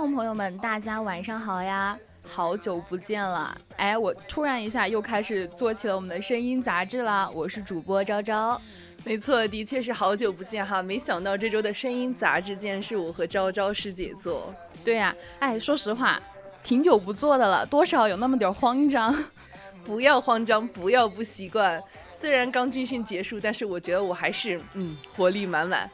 众朋友们，大家晚上好呀！好久不见了，哎，我突然一下又开始做起了我们的声音杂志啦。我是主播昭昭，没错，的确是好久不见哈。没想到这周的声音杂志竟然是我和昭昭师姐做。对呀，哎，说实话，挺久不做的了，多少有那么点慌张。不要慌张，不要不习惯。虽然刚军训结束，但是我觉得我还是嗯活力满满。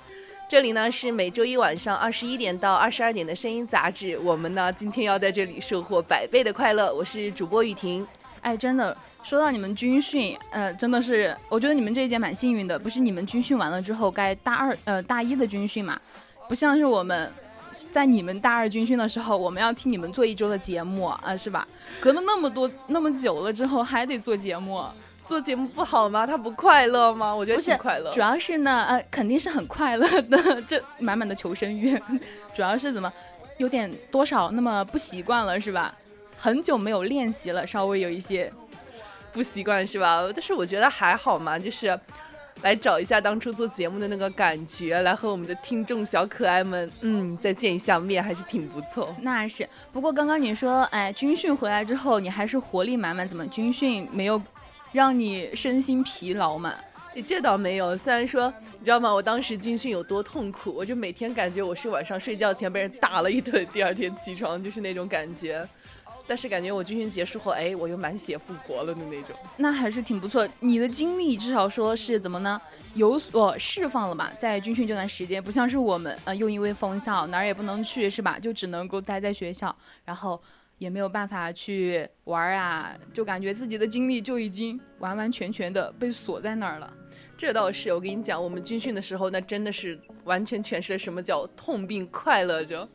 这里呢是每周一晚上二十一点到二十二点的声音杂志，我们呢今天要在这里收获百倍的快乐。我是主播雨婷。哎，真的说到你们军训，呃，真的是我觉得你们这一届蛮幸运的，不是你们军训完了之后该大二呃大一的军训嘛，不像是我们在你们大二军训的时候，我们要替你们做一周的节目啊，是吧？隔了那么多那么久了之后还得做节目。做节目不好吗？他不快乐吗？我觉得挺快乐。主要是呢，呃，肯定是很快乐的，这满满的求生欲。主要是怎么，有点多少那么不习惯了，是吧？很久没有练习了，稍微有一些不习惯，是吧？但是我觉得还好嘛，就是来找一下当初做节目的那个感觉，来和我们的听众小可爱们，嗯，再见一下面，还是挺不错。那是。不过刚刚你说，哎，军训回来之后，你还是活力满满，怎么军训没有？让你身心疲劳嘛？这倒没有。虽然说，你知道吗？我当时军训有多痛苦，我就每天感觉我是晚上睡觉前被人打了一顿，第二天起床就是那种感觉。但是感觉我军训结束后，哎，我又满血复活了的那种。那还是挺不错。你的精力至少说是怎么呢？有所释放了吧？在军训这段时间，不像是我们，呃，又因为封校哪儿也不能去，是吧？就只能够待在学校，然后。也没有办法去玩啊，就感觉自己的精力就已经完完全全的被锁在那儿了。这倒是，我跟你讲，我们军训的时候，那真的是完全诠释了什么叫痛并快乐着。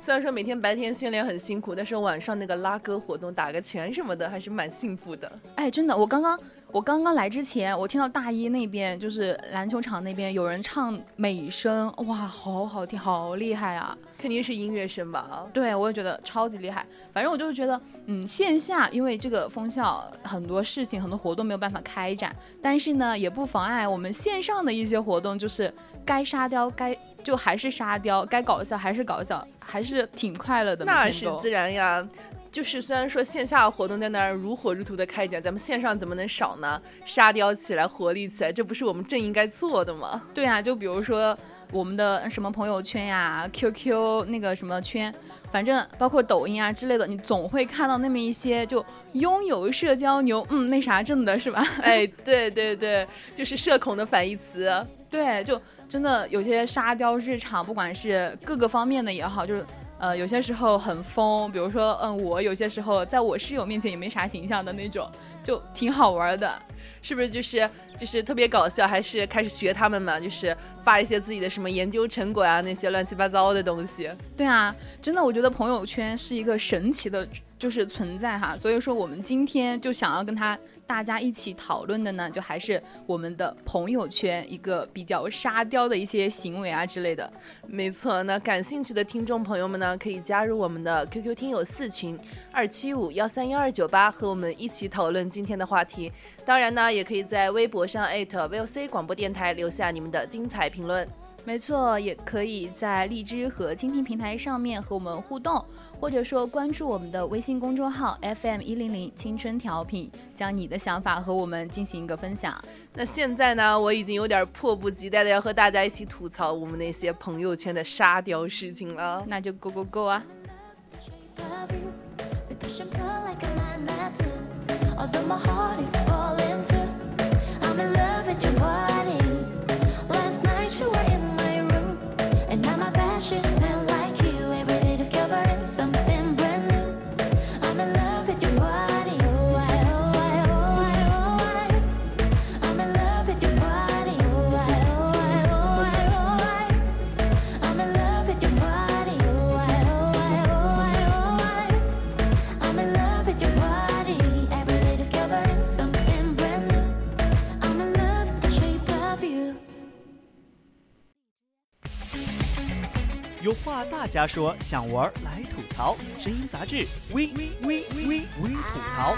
虽然说每天白天训练很辛苦，但是晚上那个拉歌活动、打个拳什么的，还是蛮幸福的。哎，真的，我刚刚。我刚刚来之前，我听到大一那边就是篮球场那边有人唱美声，哇，好好听，好厉害啊！肯定是音乐声吧？对，我也觉得超级厉害。反正我就是觉得，嗯，线下因为这个封校，很多事情、很多活动没有办法开展，但是呢，也不妨碍我们线上的一些活动，就是该沙雕该就还是沙雕，该搞笑还是搞笑，还是挺快乐的。那是自然呀。就是虽然说线下活动在那儿如火如荼的开展，咱们线上怎么能少呢？沙雕起来，活力起来，这不是我们正应该做的吗？对啊，就比如说我们的什么朋友圈呀、QQ 那个什么圈，反正包括抖音啊之类的，你总会看到那么一些就拥有社交牛，嗯，那啥症的是吧？哎，对对对，就是社恐的反义词。对，就真的有些沙雕日常，不管是各个方面的也好，就是。呃，有些时候很疯，比如说，嗯，我有些时候在我室友面前也没啥形象的那种，就挺好玩的，是不是？就是就是特别搞笑，还是开始学他们嘛？就是发一些自己的什么研究成果啊，那些乱七八糟的东西。对啊，真的，我觉得朋友圈是一个神奇的。就是存在哈，所以说我们今天就想要跟他大家一起讨论的呢，就还是我们的朋友圈一个比较沙雕的一些行为啊之类的。没错，那感兴趣的听众朋友们呢，可以加入我们的 QQ 听友四群二七五幺三幺二九八，和我们一起讨论今天的话题。当然呢，也可以在微博上 @VOC 广播电台留下你们的精彩评论。没错，也可以在荔枝和蜻蜓平台上面和我们互动，或者说关注我们的微信公众号 FM 一零零青春调频，将你的想法和我们进行一个分享。那现在呢，我已经有点迫不及待的要和大家一起吐槽我们那些朋友圈的沙雕事情了，那就 Go Go Go 啊！有怕大家说，想玩来吐槽。声音杂志，微微微微微吐槽。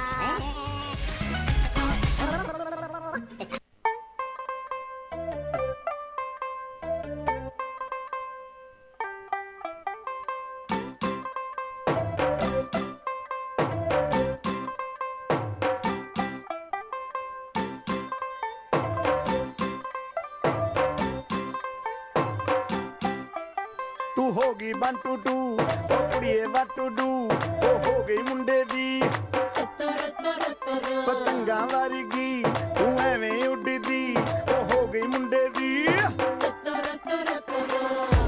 what to do ਉਹ ਹੋ ਗਈ ਮੁੰਡੇ ਦੀ ਪਤੰਗਾਂ ਵਰਗੀ ਤੂੰ ਐਵੇਂ ਉੱਡਦੀ ਉਹ ਹੋ ਗਈ ਮੁੰਡੇ ਦੀ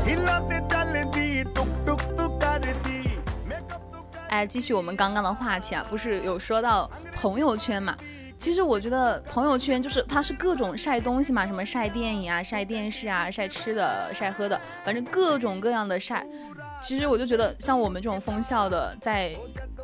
ਹਿੱਲਾਂ ਤੇ ਚੱਲਦੀ ਟੁਕ ਟੁਕ ਤੂੰ ਕਰਦੀ ਮੇਕਅਪ ਤੂੰ 哎，继续我们刚刚的话题啊，不是有说到朋友圈嘛？其实我觉得朋友圈就是它是各种晒东西嘛，什么晒电影啊、晒电视啊、晒吃的、晒喝的，反正各种各样的晒。 其实我就觉得，像我们这种封校的，在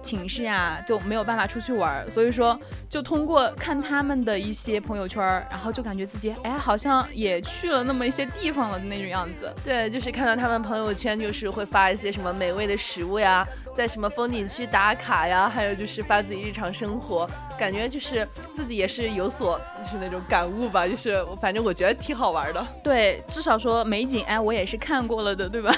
寝室啊就没有办法出去玩儿，所以说就通过看他们的一些朋友圈，然后就感觉自己哎好像也去了那么一些地方了的那种样子。对，就是看到他们朋友圈，就是会发一些什么美味的食物呀，在什么风景区打卡呀，还有就是发自己日常生活，感觉就是自己也是有所就是那种感悟吧，就是我反正我觉得挺好玩的。对，至少说美景，哎，我也是看过了的，对吧？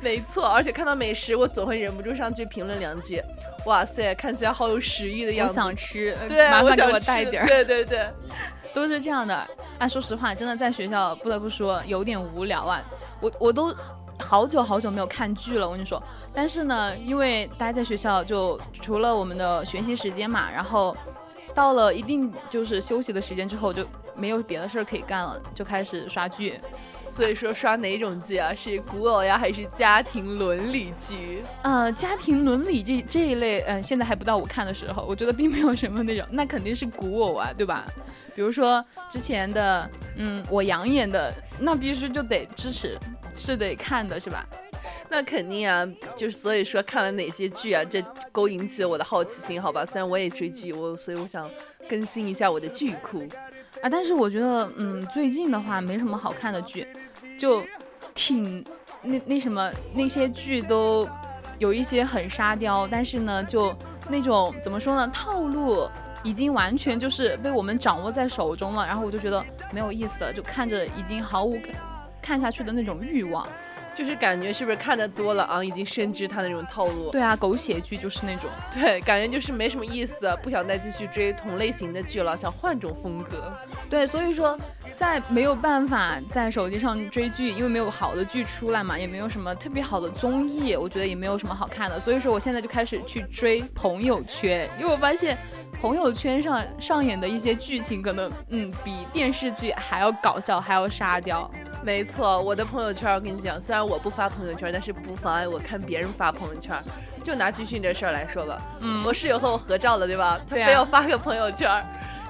没错，而且看到美食，我总会忍不住上去评论两句。哇塞，看起来好有食欲的样我子。想吃，呃对，麻烦给我带一点儿。对对对，都是这样的。哎，说实话，真的在学校不得不说有点无聊啊。我我都好久好久没有看剧了，我跟你说。但是呢，因为待在学校，就除了我们的学习时间嘛，然后到了一定就是休息的时间之后，就没有别的事儿可以干了，就开始刷剧。所以说刷哪种剧啊？是古偶呀，还是家庭伦理剧？呃，家庭伦理这这一类，嗯、现在还不到我看的时候，我觉得并没有什么那种，那肯定是古偶啊，对吧？比如说之前的，嗯，我养演的，那必须就得支持，是得看的，是吧？那肯定啊，就是所以说看了哪些剧啊，这勾引起了我的好奇心，好吧？虽然我也追剧，我所以我想更新一下我的剧库。啊，但是我觉得，嗯，最近的话没什么好看的剧，就挺那那什么那些剧都有一些很沙雕，但是呢，就那种怎么说呢，套路已经完全就是被我们掌握在手中了，然后我就觉得没有意思了，就看着已经毫无看下去的那种欲望。就是感觉是不是看的多了啊，已经深知他那种套路。对啊，狗血剧就是那种。对，感觉就是没什么意思，不想再继续追同类型的剧了，想换种风格。对，所以说在没有办法在手机上追剧，因为没有好的剧出来嘛，也没有什么特别好的综艺，我觉得也没有什么好看的。所以说我现在就开始去追朋友圈，因为我发现朋友圈上上演的一些剧情，可能嗯比电视剧还要搞笑，还要沙雕。没错，我的朋友圈，我跟你讲，虽然我不发朋友圈，但是不妨碍我看别人发朋友圈。就拿军训这事儿来说吧，嗯我室友和我合照了，对吧？他非要发个朋友圈。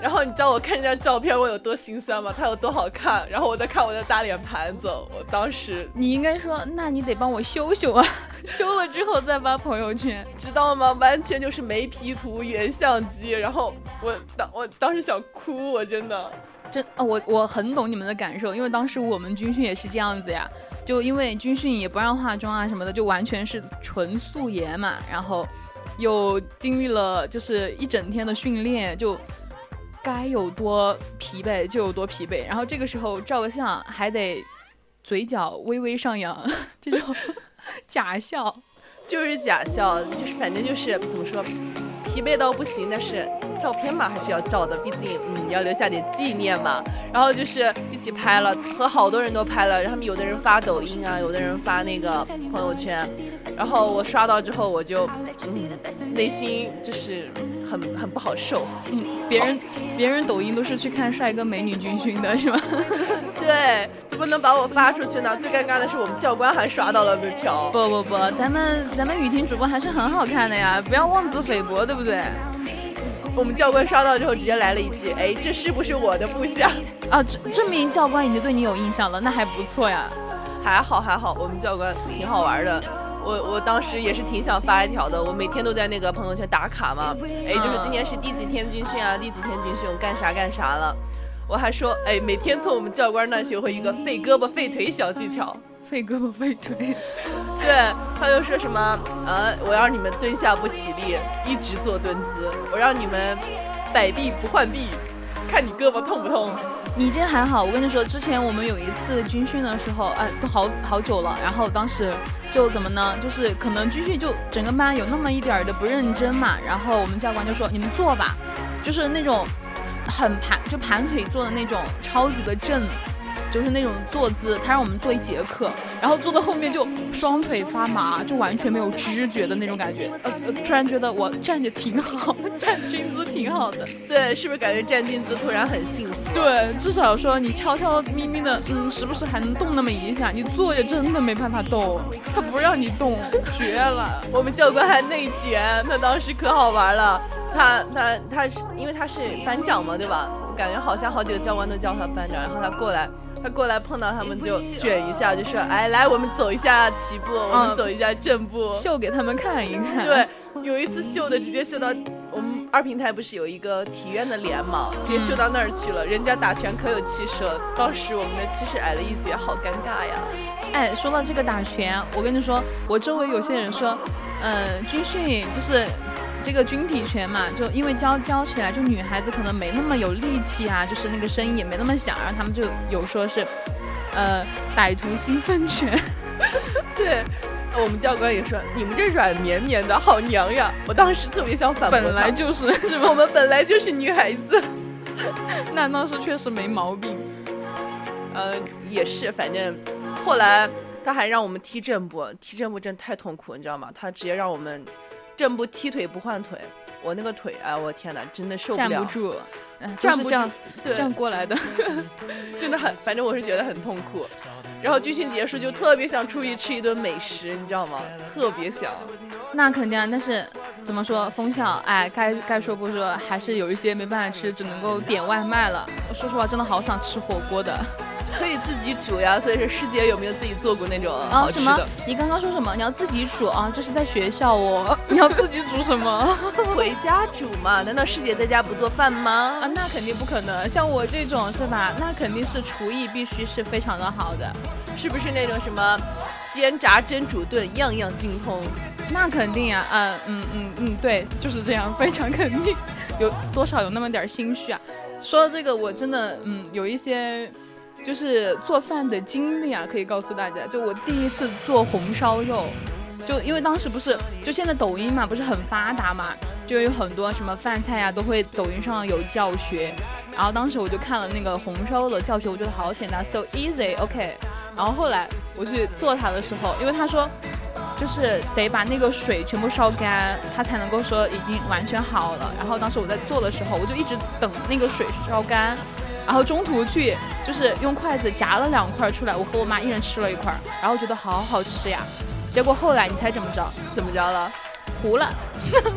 然后你知道我看这张照片我有多心酸吗？他有多好看，然后我在看我的大脸盘子，我当时你应该说，那你得帮我修修啊，修了之后再发朋友圈。知道吗？完全就是没 P 图原相机，然后我当我当时想哭，我真的。真啊，我我很懂你们的感受，因为当时我们军训也是这样子呀，就因为军训也不让化妆啊什么的，就完全是纯素颜嘛，然后又经历了就是一整天的训练，就该有多疲惫就有多疲惫，然后这个时候照个相还得嘴角微微上扬，这种假笑。就是假笑，就是反正就是怎么说，疲惫到不行，但是照片嘛还是要照的，毕竟嗯要留下点纪念嘛。然后就是一起拍了，和好多人都拍了，然后他们有的人发抖音啊，有的人发那个朋友圈，然后我刷到之后我就嗯内心就是很很不好受。别人别人抖音都是去看帅哥美女军训的是吧？对，怎么能把我发出去呢？最尴尬的是我们教官还刷到了那条。不不不，咱们咱们雨婷主播还是很好看的呀，不要妄自菲薄，对不对？我们教官刷到之后直接来了一句：“哎，这是不是我的部下？”啊，证证明教官已经对你有印象了，那还不错呀。还好还好，我们教官挺好玩的。我我当时也是挺想发一条的，我每天都在那个朋友圈打卡嘛。哎，就是今天是第几天军训啊，第几天军训，我干啥干啥了。我还说，哎，每天从我们教官那学会一个废胳膊废腿小技巧。费胳膊费腿。对，他就说什么呃，我让你们蹲下不起立，一直做蹲姿，我让你们摆臂不换臂，看你胳膊痛不痛。你这还好，我跟你说，之前我们有一次军训的时候，哎，都好好久了。然后当时就怎么呢？就是可能军训就整个班有那么一点儿的不认真嘛。然后我们教官就说：“你们坐吧。”就是那种很盘，就盘腿坐的那种，超级的正。就是那种坐姿，他让我们坐一节课，然后坐到后面就双腿发麻，就完全没有知觉的那种感觉。呃，突然觉得我站着挺好，站军姿挺好的。对，是不是感觉站军姿突然很幸福？对，至少说你悄悄咪咪的，嗯，时不时还能动那么一下。你坐着真的没办法动，他不让你动，绝了。我们教官还内卷，他当时可好玩了。他他他是因为他是班长嘛，对吧？我感觉好像好几个教官都叫他班长，然后他过来。他过来碰到他们就卷一下，就说：“哎，来，我们走一下齐步，我们走一下正步，秀给他们看一看。”对，有一次秀的直接秀到我们二平台不是有一个体院的脸嘛，直接秀到那儿去了。人家打拳可有气势了，当时我们的气势矮了一截，好尴尬呀。哎，说到这个打拳，我跟你说，我周围有些人说，嗯，军训就是。这个军体拳嘛，就因为教教起来，就女孩子可能没那么有力气啊，就是那个声音也没那么响，然后他们就有说是，呃，歹徒兴奋拳。对，我们教官也说，你们这软绵绵的好娘呀。我当时特别想反驳，本来就是，是吧？我们本来就是女孩子。那当时确实没毛病。嗯，也是，反正后来他还让我们踢正步，踢正步真太痛苦，你知道吗？他直接让我们。正步踢腿不换腿，我那个腿啊，我天哪，真的受不了，站不住，站不住，这样过来的，真的很，反正我是觉得很痛苦。然后军训结束就特别想出去吃一顿美食，你知道吗？特别想。那肯定啊，但是怎么说，封校，哎，该该说不说，还是有一些没办法吃，只能够点外卖了。说实话，真的好想吃火锅的。可以自己煮呀，所以说师姐有没有自己做过那种啊？什么？你刚刚说什么？你要自己煮啊？这是在学校哦。你要自己煮什么？回家煮嘛？难道师姐在家不做饭吗？啊，那肯定不可能。像我这种是吧？那肯定是厨艺必须是非常的好的，是不是那种什么煎炸蒸煮炖样样精通？那肯定呀。嗯嗯嗯嗯，对，就是这样，非常肯定。有多少有那么点心虚啊？说到这个，我真的嗯有一些。就是做饭的经历啊，可以告诉大家。就我第一次做红烧肉，就因为当时不是，就现在抖音嘛，不是很发达嘛，就有很多什么饭菜呀，都会抖音上有教学。然后当时我就看了那个红烧肉的教学，我觉得好简单，so easy，OK。然后后来我去做它的时候，因为他说，就是得把那个水全部烧干，它才能够说已经完全好了。然后当时我在做的时候，我就一直等那个水烧干。然后中途去就是用筷子夹了两块出来，我和我妈一人吃了一块，然后觉得好好吃呀。结果后来你猜怎么着？怎么着了？糊了。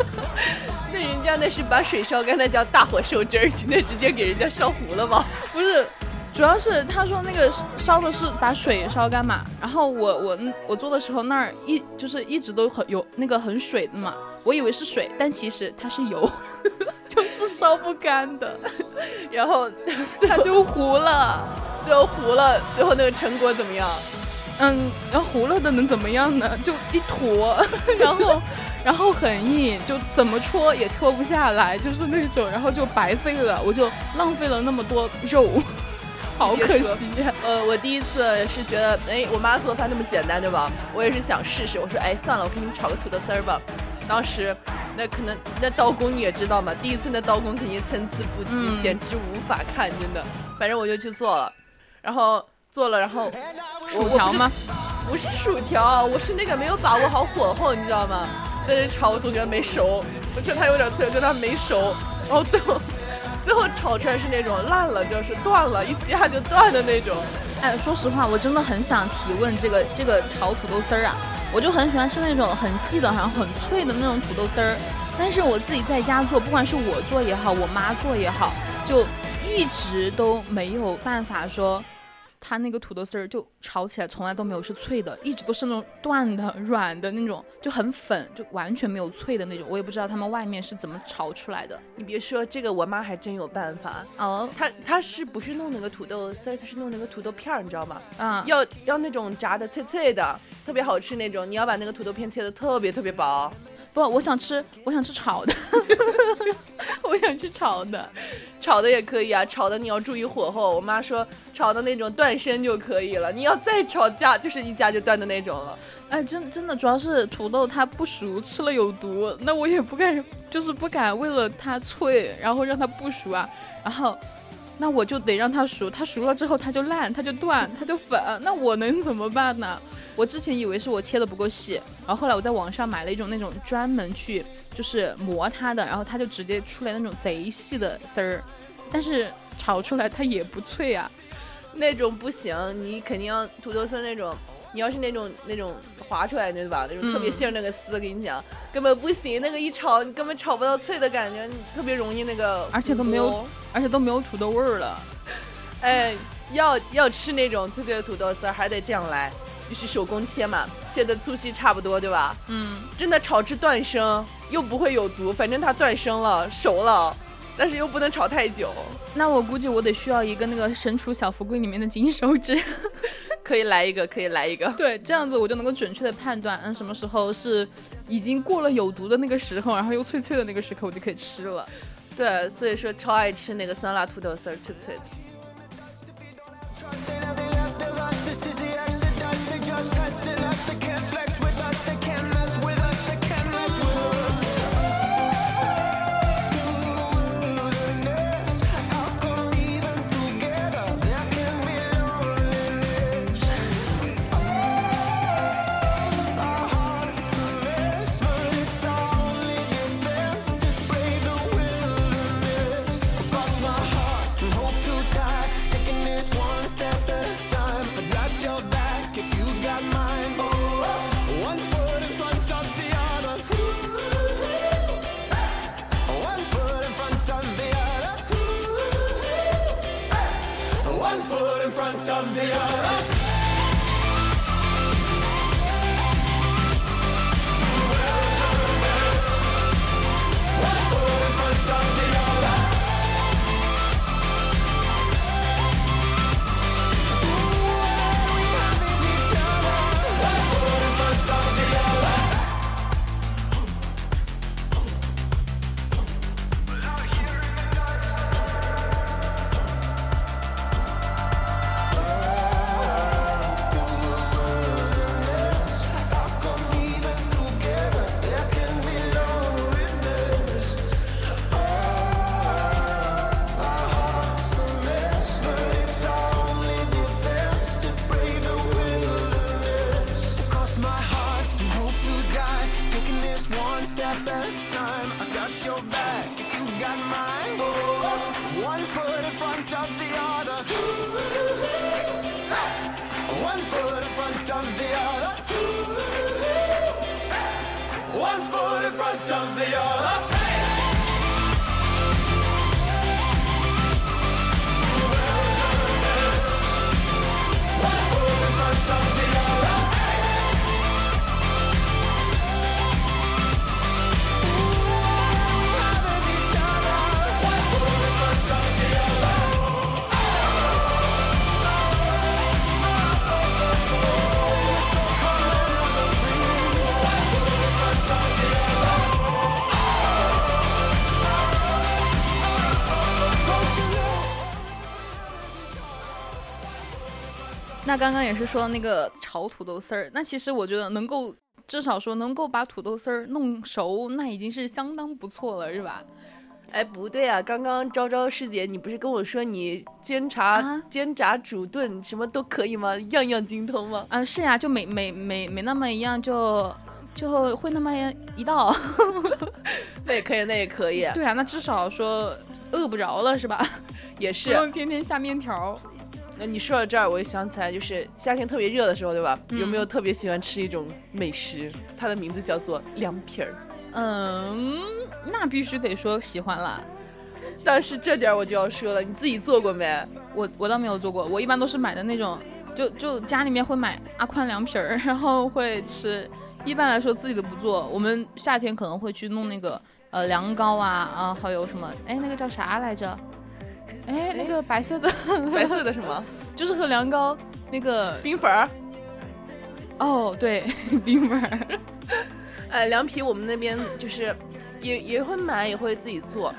那人家那是把水烧干，那叫大火收汁儿，那直接给人家烧糊了吗？不是，主要是他说那个烧的是把水烧干嘛。然后我我我做的时候那儿一就是一直都很有那个很水的嘛，我以为是水，但其实它是油。就是烧不干的，然后 它就糊了，最后糊了，最后那个成果怎么样？嗯，然后糊了的能怎么样呢？就一坨，然后然后很硬，就怎么戳也戳不下来，就是那种，然后就白费了，我就浪费了那么多肉，好可惜。呃，我第一次是觉得，哎，我妈做饭那么简单，对吧？我也是想试试，我说，哎，算了，我给你们炒个土豆丝儿吧。当时。那可能那刀工你也知道嘛，第一次那刀工肯定参差不齐，简直无法看，真的。反正我就去做了，然后做了，然后薯条吗？不是薯条，我是那个没有把握好火候，你知道吗？在这炒，我总觉得没熟，我觉得它有点脆，我觉得它没熟，然后最后最后炒出来是那种烂了，就是断了，一夹就断的那种。哎，说实话，我真的很想提问这个这个炒土豆丝儿啊。我就很喜欢吃那种很细的，好像很脆的那种土豆丝儿，但是我自己在家做，不管是我做也好，我妈做也好，就一直都没有办法说它那个土豆丝儿就炒起来从来都没有是脆的，一直都是那种断的、软的那种，就很粉，就完全没有脆的那种。我也不知道他们外面是怎么炒出来的。你别说这个，我妈还真有办法。哦，她她是不是弄那个土豆丝儿？她是弄那个土豆片儿，你知道吗？嗯，要要那种炸的脆脆的，特别好吃那种。你要把那个土豆片切的特别特别薄。不，我想吃，我想吃炒的，我想吃炒的，炒的也可以啊。炒的你要注意火候。我妈说炒的那种断生就可以了，你要再炒架就是一夹就断的那种了。哎，真真的，主要是土豆它不熟，吃了有毒，那我也不敢，就是不敢为了它脆，然后让它不熟啊，然后。那我就得让它熟，它熟了之后它就烂，它就断，它就粉，那我能怎么办呢？我之前以为是我切的不够细，然后后来我在网上买了一种那种专门去就是磨它的，然后它就直接出来那种贼细的丝儿，但是炒出来它也不脆啊，那种不行，你肯定要土豆丝那种，你要是那种那种划出来的对吧？那种特别细那个丝，跟你讲根本不行，那个一炒你根本炒不到脆的感觉，你特别容易那个，而且都没有，而且都没有土豆味儿了。哎，要要吃那种脆脆的土豆丝，还得这样来，就是手工切嘛，切的粗细差不多，对吧？嗯，真的炒至断生，又不会有毒，反正它断生了，熟了，但是又不能炒太久。那我估计我得需要一个那个《神厨小福贵》里面的金手指，可以来一个，可以来一个。对，这样子我就能够准确的判断，嗯，什么时候是已经过了有毒的那个时候，然后又脆脆的那个时刻，我就可以吃了。对，所以说超爱吃那个酸辣土豆丝儿，脆脆的。那刚刚也是说那个炒土豆丝儿，那其实我觉得能够至少说能够把土豆丝儿弄熟，那已经是相当不错了，是吧？哎，不对啊，刚刚昭昭师姐，你不是跟我说你煎炸、啊煎炸、煮炖什么都可以吗？样样精通吗？啊，是呀，就每每每每那么一样就就会那么一道。那也可以，那也可以，对啊，那至少说饿不着了，是吧？也是。用天天下面条。那你说到这儿，我就想起来，就是夏天特别热的时候，对吧？嗯有没有特别喜欢吃一种美食？它的名字叫做凉皮儿。嗯，那必须得说喜欢啦。但是这点儿我就要说了，你自己做过没？我我倒没有做过，我一般都是买的那种，就就家里面会买阿宽凉皮儿，然后会吃。一般来说自己都不做，我们夏天可能会去弄那个呃凉糕啊啊，还有什么哎那个叫啥来着？哎那个白色的 白色的什么？就是和凉糕那个冰粉儿。哦对，冰粉儿。哎，凉皮我们那边就是也也会买，也会自己做。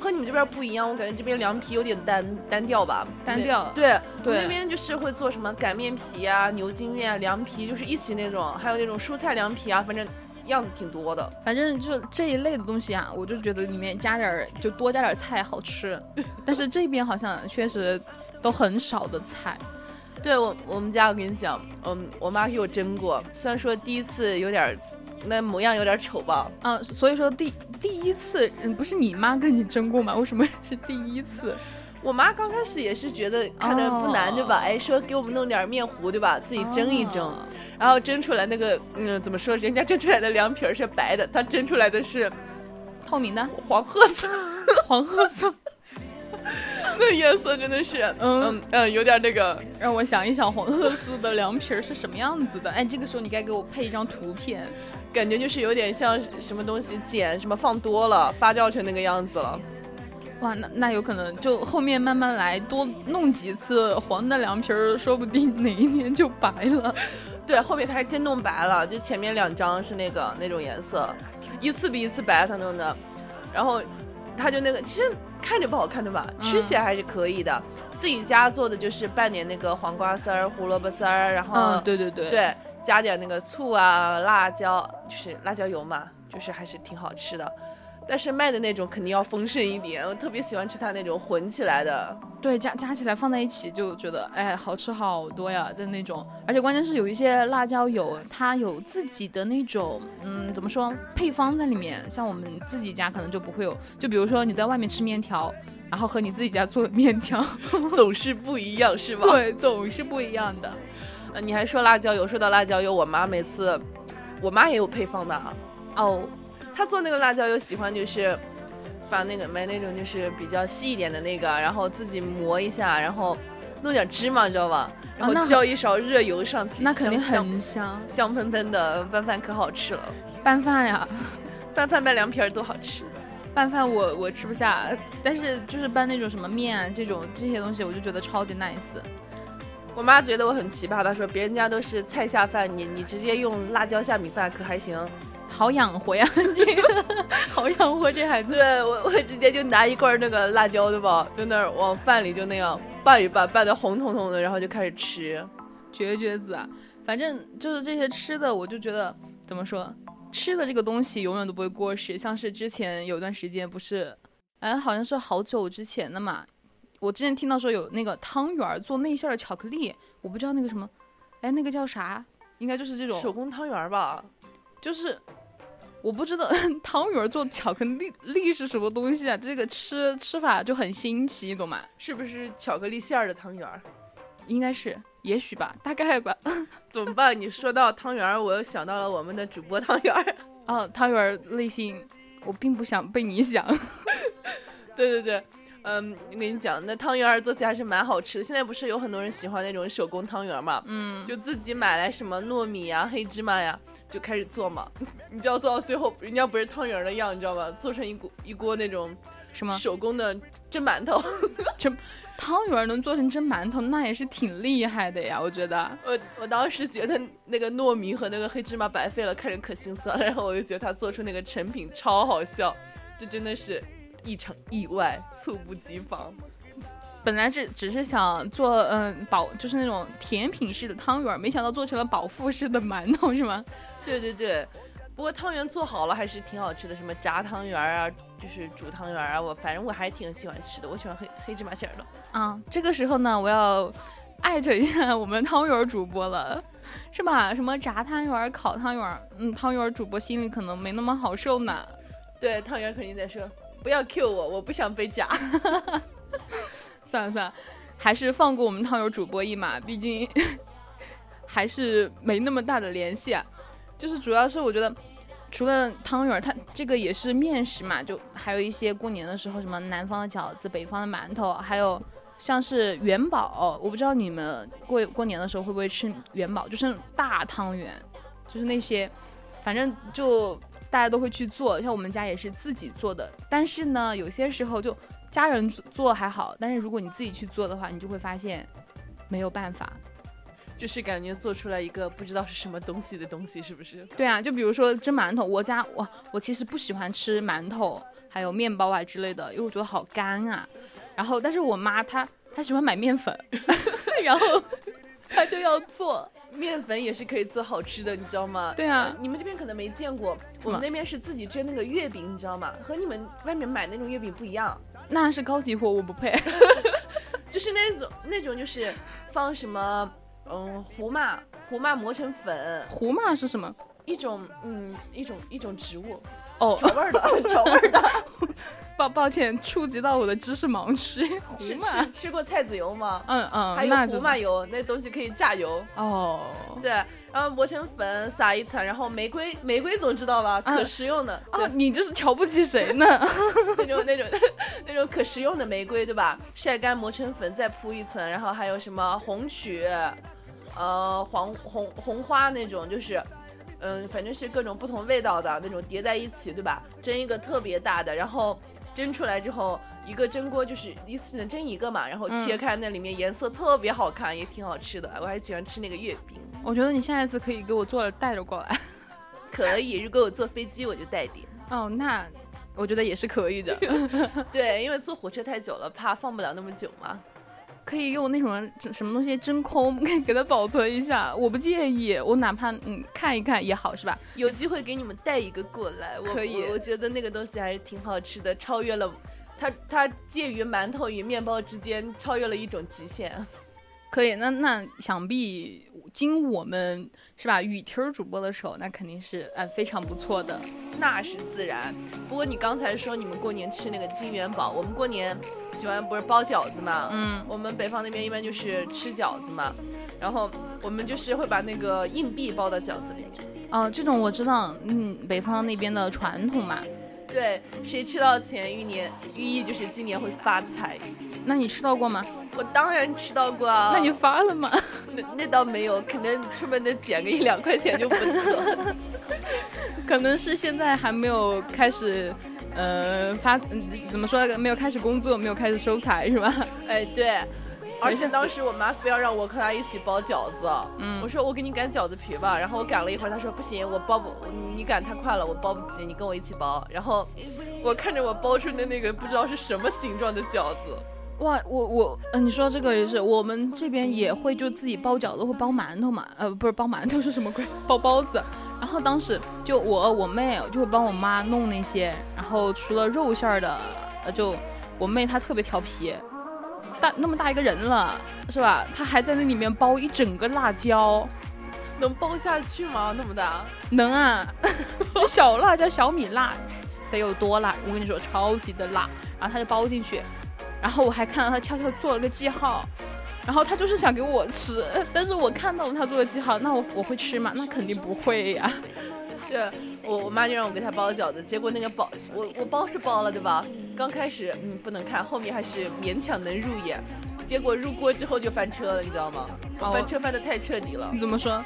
和你们这边不一样，我感觉这边凉皮有点单单调吧，单调。对对，那边就是会做什么擀面皮啊、牛筋面啊、凉皮，就是一起那种，还有那种蔬菜凉皮啊，反正样子挺多的。反正就这一类的东西啊，我就觉得里面加点儿，就多加点菜好吃。但是这边好像确实都很少的菜。对我我们家，我跟你讲，嗯，我妈给我蒸过，虽然说第一次有点。那模样有点丑吧？啊，所以说第第一次，嗯，不是你妈跟你蒸过吗？为什么是第一次？我妈刚开始也是觉得看着不难，对吧？哎，说给我们弄点面糊，对吧？自己蒸一蒸，然后蒸出来那个，嗯，怎么说？人家蒸出来的凉皮儿是白的，她蒸出来的是透明的，黄褐色，黄褐色。那颜色真的是，嗯嗯，有点那个，让我想一想黄褐色的凉皮儿是什么样子的。哎，这个时候你该给我配一张图片，感觉就是有点像什么东西碱什么放多了，发酵成那个样子了。哇，那那有可能就后面慢慢来，多弄几次黄的凉皮儿，说不定 哪一年就白了。对，后面它还真弄白了，就前面两张是那个那种颜色，一次比一次白，他弄的。然后他就那个，其实。看着不好看对吧？吃起来还是可以的。自己家做的就是拌点那个黄瓜丝儿、胡萝卜丝儿，然后对对对对，加点那个醋啊、辣椒，就是辣椒油嘛，就是还是挺好吃的。但是卖的那种肯定要丰盛一点，我特别喜欢吃它那种混起来的。对，加加起来放在一起就觉得，哎，好吃好多呀的那种。而且关键是有一些辣椒油，它有自己的那种，嗯，怎么说，配方在里面。像我们自己家可能就不会有。就比如说你在外面吃面条，然后和你自己家做的面条 总是不一样，是吧？对，总是不一样的。呃，你还说辣椒油，说到辣椒油，我妈每次，我妈也有配方的啊。哦。他做那个辣椒油喜欢就是，把那个买那种就是比较细一点的那个，然后自己磨一下，然后弄点芝麻，知道吧？然后浇一勺热油上去，那肯定很香，香喷喷的拌饭可好吃了。拌饭呀，拌饭拌凉皮儿多好吃。拌饭我我吃不下，但是就是拌那种什么面啊这种这些东西，我就觉得超级 nice。我妈觉得我很奇葩，她说别人家都是菜下饭，你你直接用辣椒下米饭可还行。好养活呀，这个好养活这孩子。对我，我直接就拿一罐那个辣椒，对吧？在那儿往饭里就那样拌一拌，拌的红彤彤的，然后就开始吃，绝绝子啊！反正就是这些吃的，我就觉得怎么说，吃的这个东西永远都不会过时。像是之前有段时间不是，哎，好像是好久之前的嘛。我之前听到说有那个汤圆做内馅的巧克力，我不知道那个什么，哎，那个叫啥？应该就是这种手工汤圆吧？就是。我不知道 汤圆做巧克力力是什么东西啊？这个吃吃法就很新奇，你懂吗？是不是巧克力馅儿的汤圆？应该是，也许吧，大概吧。怎么办？你说到汤圆，我又想到了我们的主播汤圆。哦，汤圆内心，我并不想被你想。对对对，嗯，我跟你讲，那汤圆做起来还是蛮好吃的。现在不是有很多人喜欢那种手工汤圆嘛？嗯，就自己买来什么糯米呀、黑芝麻呀。就开始做嘛，你知道做到最后，人家不是汤圆的样，你知道吧？做成一锅一锅那种什么手工的蒸馒头，蒸汤圆能做成蒸馒头，那也是挺厉害的呀，我觉得。我我当时觉得那个糯米和那个黑芝麻白费了，看着可心酸了。然后我就觉得他做出那个成品超好笑，这真的是一场意外，猝不及防。本来是只是想做嗯饱，就是那种甜品式的汤圆，没想到做成了饱腹式的馒头，是吗？对对对，不过汤圆做好了还是挺好吃的，什么炸汤圆啊，就是煮汤圆啊，我反正我还挺喜欢吃的，我喜欢黑黑芝麻馅的。啊，这个时候呢，我要艾特一下我们汤圆主播了，是吧？什么炸汤圆、烤汤圆，嗯，汤圆主播心里可能没那么好受呢。对，汤圆肯定在说，不要 Q 我，我不想被夹。算了算了，还是放过我们汤圆主播一马，毕竟 还是没那么大的联系啊。就是主要是我觉得除了汤圆儿，它这个也是面食嘛，就还有一些过年的时候，什么南方的饺子、北方的馒头，还有像是元宝，我不知道你们过过年的时候会不会吃元宝，就是那种大汤圆，就是那些，反正就大家都会去做，像我们家也是自己做的，但是呢，有些时候就家人做还好，但是如果你自己去做的话，你就会发现没有办法。就是感觉做出来一个不知道是什么东西的东西，是不是？对啊，就比如说蒸馒头，我家我我其实不喜欢吃馒头，还有面包啊之类的，因为我觉得好干啊。然后，但是我妈她她喜欢买面粉，然后她就要做。面粉也是可以做好吃的，你知道吗？对啊，你们这边可能没见过，我们那边是自己蒸那个月饼，你知道吗？和你们外面买那种月饼不一样，那是高级货，我不配。就是那种那种就是放什么。嗯，胡麻，胡麻磨成粉。胡麻是什么？一种，嗯，一种一种植物。哦，调味的，调味的。抱抱歉，触及到我的知识盲区。胡麻吃过菜籽油吗？嗯嗯，还有胡麻油，那东西可以榨油。哦，对，然后磨成粉，撒一层，然后玫瑰，玫瑰总知道吧？可食用的。哦，你这是瞧不起谁呢？那种那种那种可食用的玫瑰，对吧？晒干磨成粉，再铺一层，然后还有什么红曲。呃，黄红红花那种，就是，嗯，反正是各种不同味道的那种叠在一起，对吧？蒸一个特别大的，然后蒸出来之后，一个蒸锅就是一次性蒸一个嘛，然后切开那里面颜色特别好看，也挺好吃的。我还喜欢吃那个月饼。我觉得你下一次可以给我做了带着过来。可以，如果我坐飞机我就带点。哦，那我觉得也是可以的。对，因为坐火车太久了，怕放不了那么久嘛。可以用那种什么东西真空给 给它保存一下，我不介意，我哪怕嗯看一看也好，是吧？有机会给你们带一个过来，我可以。我觉得那个东西还是挺好吃的，超越了它它介于馒头与面包之间，超越了一种极限。可以，那那想必经我们是吧雨婷主播的手，那肯定是呃非常不错的。那是自然。不过你刚才说你们过年吃那个金元宝，我们过年喜欢不是包饺子嘛？嗯，我们北方那边一般就是吃饺子嘛，然后我们就是会把那个硬币包到饺子里面。哦，这种我知道，嗯，北方那边的传统嘛。对，谁吃到钱，寓年寓意就是今年会发财。那你吃到过吗？我当然吃到过啊。那你发了吗？那那倒没有，可能出门能捡个一两块钱就不错。可能是现在还没有开始，呃，发怎么说？没有开始工作，没有开始收财，是吧？哎，对。而且当时我妈非要让我和她一起包饺子，嗯，我说我给你擀饺子皮吧，然后我擀了一会儿，她说不行，我包不，你擀太快了，我包不起，你跟我一起包。然后我看着我包出的那个不知道是什么形状的饺子，哇，我我，呃，你说这个也是，我们这边也会就自己包饺子或包馒头嘛，呃，不是包馒头是什么鬼？包包子。然后当时就我我妹就会帮我妈弄那些，然后除了肉馅儿的，呃，就我妹她特别调皮。大那么大一个人了，是吧？她还在那里面包一整个辣椒，能包下去吗？那么大？能啊，小辣椒小米辣，得有多辣？我跟你说，超级的辣。然后她就包进去，然后我还看到他悄悄做了个记号，然后他就是想给我吃，但是我看到了他做的记号，那我我会吃吗？那肯定不会呀。对，我我妈就让我给她包饺子，结果那个包我我包是包了，对吧？刚开始嗯不能看，后面还是勉强能入眼，结果入锅之后就翻车了，你知道吗？翻车翻的太彻底了。你怎么说？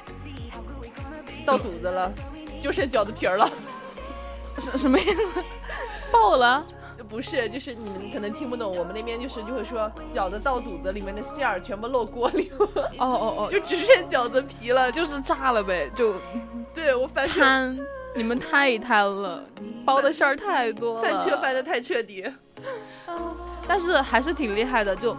到肚子了，就剩饺子皮儿了。什什么意思？爆了？不是，就是你们可能听不懂，我们那边就是就会说饺子到肚子里面的馅儿全部漏锅里了。哦哦哦，就只剩饺子皮了，就是炸了呗。就，对我翻车。你们太贪了，包的馅儿太多了，翻车翻的太彻底。但是还是挺厉害的，就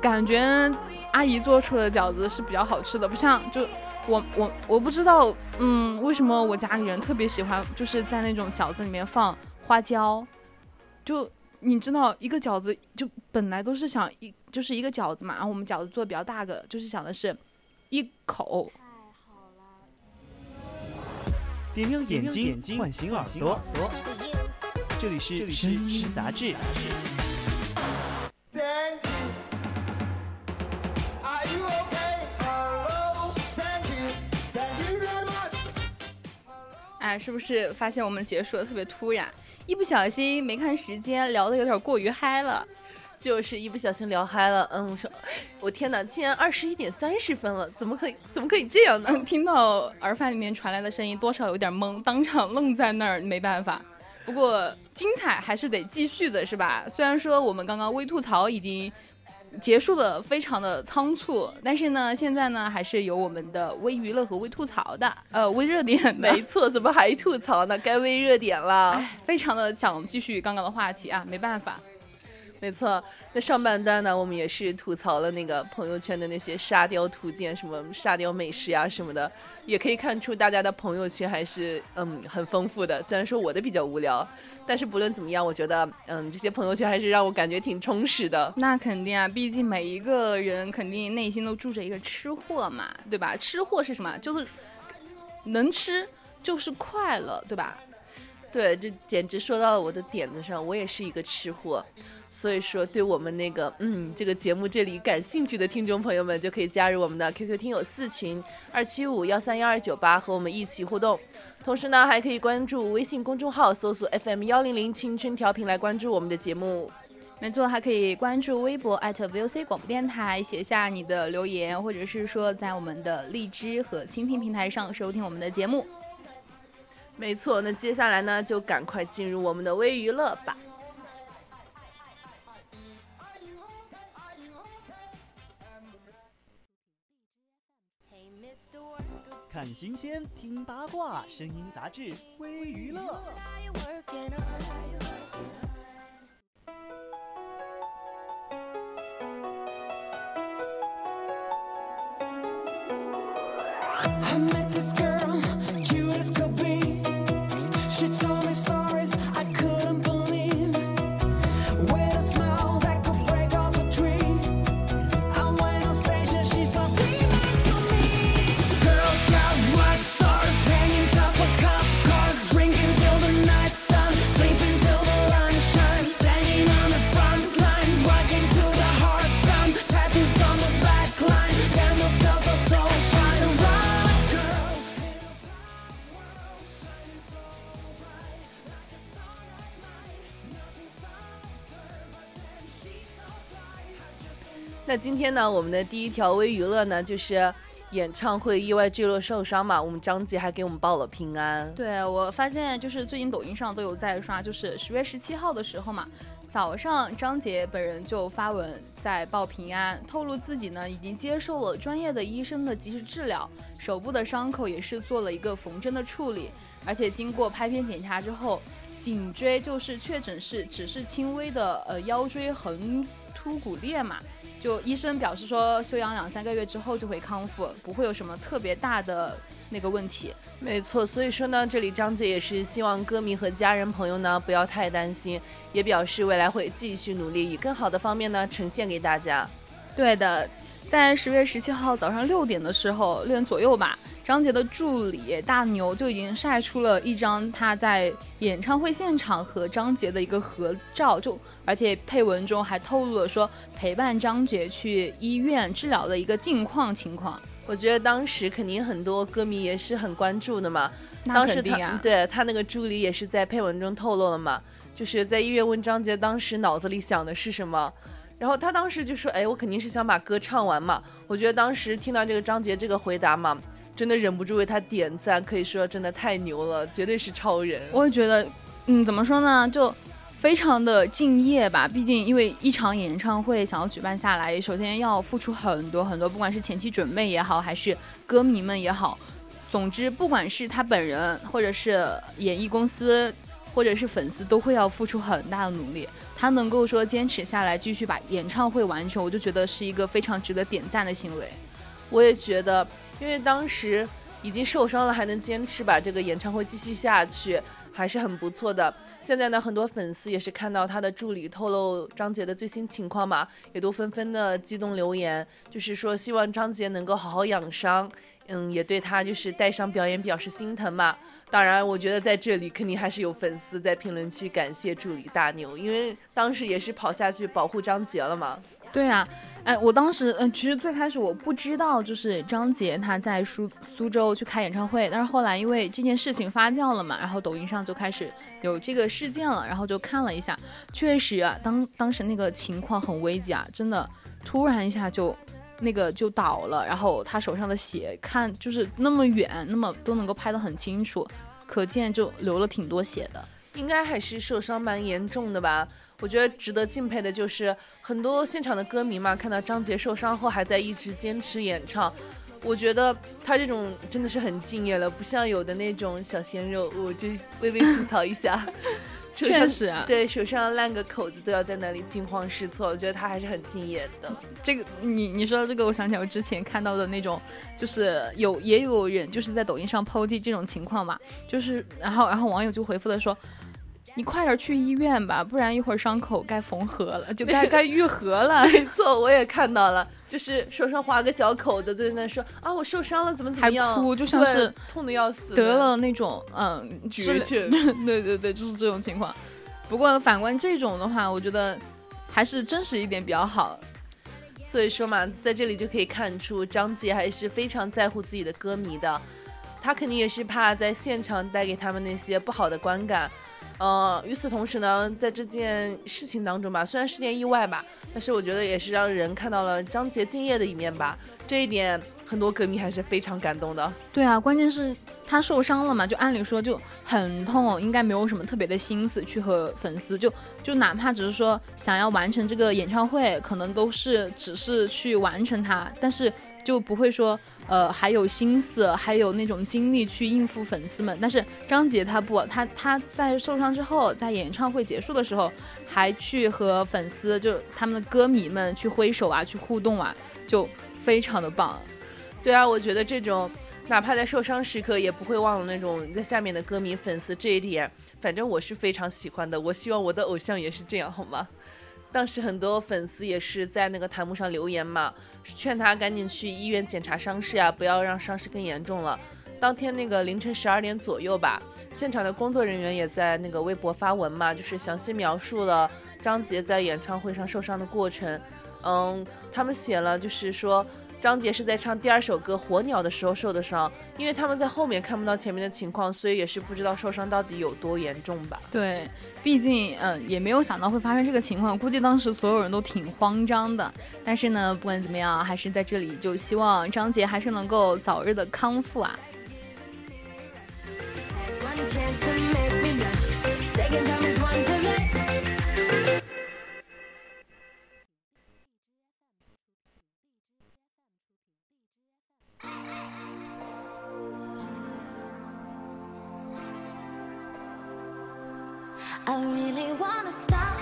感觉阿姨做出的饺子是比较好吃的，不像就我我我不知道，嗯，为什么我家里人特别喜欢就是在那种饺子里面放花椒，就你知道一个饺子就本来都是想一就是一个饺子嘛，然后我们饺子做的比较大个，就是想的是一口。点亮眼睛，唤醒耳朵。这里是声音杂志。哎，是不是发现我们结束的特别突然？一不小心没看时间，聊的有点过于嗨了。就是一不小心聊嗨了，嗯，我说，我天哪，竟然二十一点三十分了，怎么可以，怎么可以这样呢？听到耳返里面传来的声音，多少有点懵，当场愣在那儿，没办法。不过精彩还是得继续的，是吧？虽然说我们刚刚微吐槽已经结束的非常的仓促，但是呢，现在呢还是有我们的微娱乐和微吐槽的，呃，微热点。没错，怎么还吐槽呢？该微热点了。哎，非常的想继续刚刚的话题啊，没办法。没错，那上半段呢，我们也是吐槽了那个朋友圈的那些沙雕图鉴，什么沙雕美食呀什么的，也可以看出大家的朋友圈还是嗯很丰富的。虽然说我的比较无聊，但是不论怎么样，我觉得嗯这些朋友圈还是让我感觉挺充实的。那肯定啊，毕竟每一个人肯定内心都住着一个吃货嘛，对吧？吃货是什么？就是能吃就是快乐，对吧？对，这简直说到了我的点子上。我也是一个吃货。所以说，对我们那个嗯这个节目这里感兴趣的听众朋友们，就可以加入我们的 QQ 听友四群二七五幺三幺二九八，和我们一起互动。同时呢，还可以关注微信公众号，搜索 FM 幺零零青春调频来关注我们的节目。没错，还可以关注微博 @VOC 广播电台，写下你的留言，或者是说在我们的荔枝和蜻蜓平台上收听我们的节目。没错，那接下来呢，就赶快进入我们的微娱乐吧。看新鲜，听八卦，声音杂志，微娱乐。那今天呢，我们的第一条微娱乐呢，就是演唱会意外坠落受伤嘛。我们张杰还给我们报了平安。对我发现，就是最近抖音上都有在刷，就是十月十七号的时候嘛，早上张杰本人就发文在报平安，透露自己呢已经接受了专业的医生的及时治疗，手部的伤口也是做了一个缝针的处理，而且经过拍片检查之后，颈椎就是确诊是只是轻微的呃腰椎横突骨裂嘛。就医生表示说，休养两三个月之后就会康复，不会有什么特别大的那个问题。没错，所以说呢，这里张姐也是希望歌迷和家人朋友呢不要太担心，也表示未来会继续努力，以更好的方面呢呈现给大家。对的，在十月十七号早上六点的时候，六点左右吧，张杰的助理大牛就已经晒出了一张他在演唱会现场和张杰的一个合照，就。而且配文中还透露了说陪伴张杰去医院治疗的一个近况情况。我觉得当时肯定很多歌迷也是很关注的嘛。那肯定啊。对他那个助理也是在配文中透露了嘛，就是在医院问张杰当时脑子里想的是什么，然后他当时就说：“哎，我肯定是想把歌唱完嘛。”我觉得当时听到这个张杰这个回答嘛，真的忍不住为他点赞，可以说真的太牛了，绝对是超人。我也觉得，嗯，怎么说呢，就。非常的敬业吧，毕竟因为一场演唱会想要举办下来，首先要付出很多很多，不管是前期准备也好，还是歌迷们也好，总之不管是他本人，或者是演艺公司，或者是粉丝，都会要付出很大的努力。他能够说坚持下来，继续把演唱会完成，我就觉得是一个非常值得点赞的行为。我也觉得，因为当时已经受伤了，还能坚持把这个演唱会继续下去，还是很不错的。现在呢，很多粉丝也是看到他的助理透露张杰的最新情况嘛，也都纷纷的激动留言，就是说希望张杰能够好好养伤，嗯，也对他就是带伤表演表示心疼嘛。当然，我觉得在这里肯定还是有粉丝在评论区感谢助理大牛，因为当时也是跑下去保护张杰了嘛。对啊，哎，我当时，嗯，其实最开始我不知道，就是张杰他在苏苏州去开演唱会，但是后来因为这件事情发酵了嘛，然后抖音上就开始有这个事件了，然后就看了一下，确实啊，当当时那个情况很危急啊，真的，突然一下就那个就倒了，然后他手上的血看就是那么远，那么都能够拍得很清楚，可见就流了挺多血的。应该还是受伤蛮严重的吧。我觉得值得敬佩的就是很多现场的歌迷嘛，看到张杰受伤后还在一直坚持演唱，我觉得他这种真的是很敬业了，不像有的那种小鲜肉，我就微微吐槽一下，确实啊，对手上烂个口子都要在那里惊慌失措，我觉得他还是很敬业的。这个你你说到这个，我想起来我之前看到的那种，就是有也有人就是在抖音上抛弃这种情况嘛，就是然后然后网友就回复了说。你快点去医院吧，不然一会儿伤口该缝合了，就该 该愈合了。没错，我也看到了，就是手上划个小口子，就在那说啊，我受伤了，怎么怎么样，还哭，就像是痛的要死，得了那种嗯绝症。对对对，就是这种情况。不过反观这种的话，我觉得还是真实一点比较好。所以说嘛，在这里就可以看出张杰还是非常在乎自己的歌迷的，他肯定也是怕在现场带给他们那些不好的观感。呃，与此同时呢，在这件事情当中吧，虽然是件意外吧，但是我觉得也是让人看到了张杰敬业的一面吧。这一点很多歌迷还是非常感动的。对啊，关键是他受伤了嘛，就按理说就很痛，应该没有什么特别的心思去和粉丝就就哪怕只是说想要完成这个演唱会，可能都是只是去完成它，但是就不会说。呃，还有心思，还有那种精力去应付粉丝们。但是张杰他不，他他在受伤之后，在演唱会结束的时候，还去和粉丝，就他们的歌迷们去挥手啊，去互动啊，就非常的棒。对啊，我觉得这种哪怕在受伤时刻，也不会忘了那种在下面的歌迷粉丝这一点，反正我是非常喜欢的。我希望我的偶像也是这样，好吗？当时很多粉丝也是在那个弹幕上留言嘛，劝他赶紧去医院检查伤势呀，不要让伤势更严重了。当天那个凌晨十二点左右吧，现场的工作人员也在那个微博发文嘛，就是详细描述了张杰在演唱会上受伤的过程。嗯，他们写了，就是说。张杰是在唱第二首歌《火鸟》的时候受的伤，因为他们在后面看不到前面的情况，所以也是不知道受伤到底有多严重吧。对，毕竟嗯也没有想到会发生这个情况，估计当时所有人都挺慌张的。但是呢，不管怎么样，还是在这里就希望张杰还是能够早日的康复啊。I really wanna stop,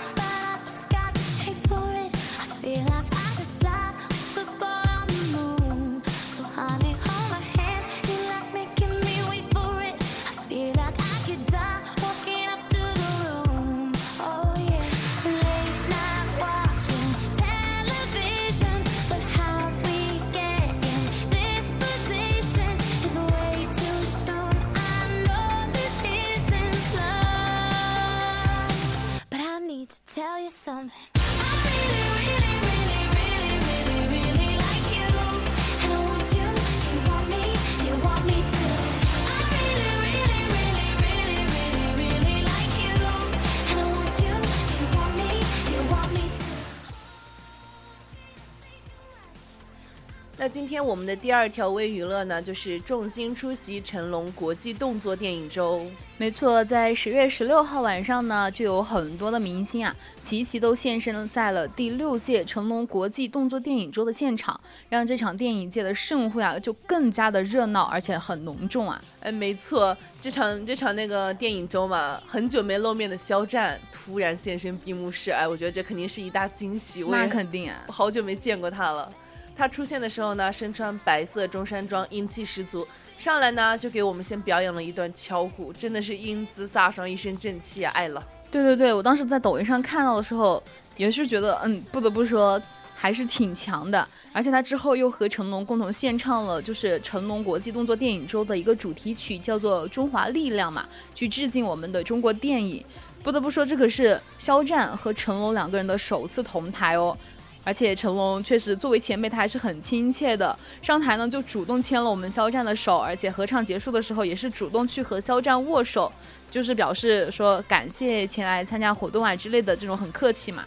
今天我们的第二条微娱乐呢，就是众星出席成龙国际动作电影周。没错，在十月十六号晚上呢，就有很多的明星啊，齐齐都现身在了第六届成龙国际动作电影周的现场，让这场电影界的盛会啊，就更加的热闹，而且很隆重啊。哎，没错，这场这场那个电影周嘛，很久没露面的肖战突然现身闭幕式，哎，我觉得这肯定是一大惊喜。那肯定啊，我好久没见过他了。他出现的时候呢，身穿白色中山装，英气十足。上来呢，就给我们先表演了一段敲鼓，真的是英姿飒爽，一身正气！爱了。对对对，我当时在抖音上看到的时候，也是觉得，嗯，不得不说，还是挺强的。而且他之后又和成龙共同献唱了，就是成龙国际动作电影周的一个主题曲，叫做《中华力量》嘛，去致敬我们的中国电影。不得不说，这可是肖战和成龙两个人的首次同台哦。而且成龙确实作为前辈，他还是很亲切的。上台呢就主动牵了我们肖战的手，而且合唱结束的时候也是主动去和肖战握手，就是表示说感谢前来参加活动啊之类的这种很客气嘛。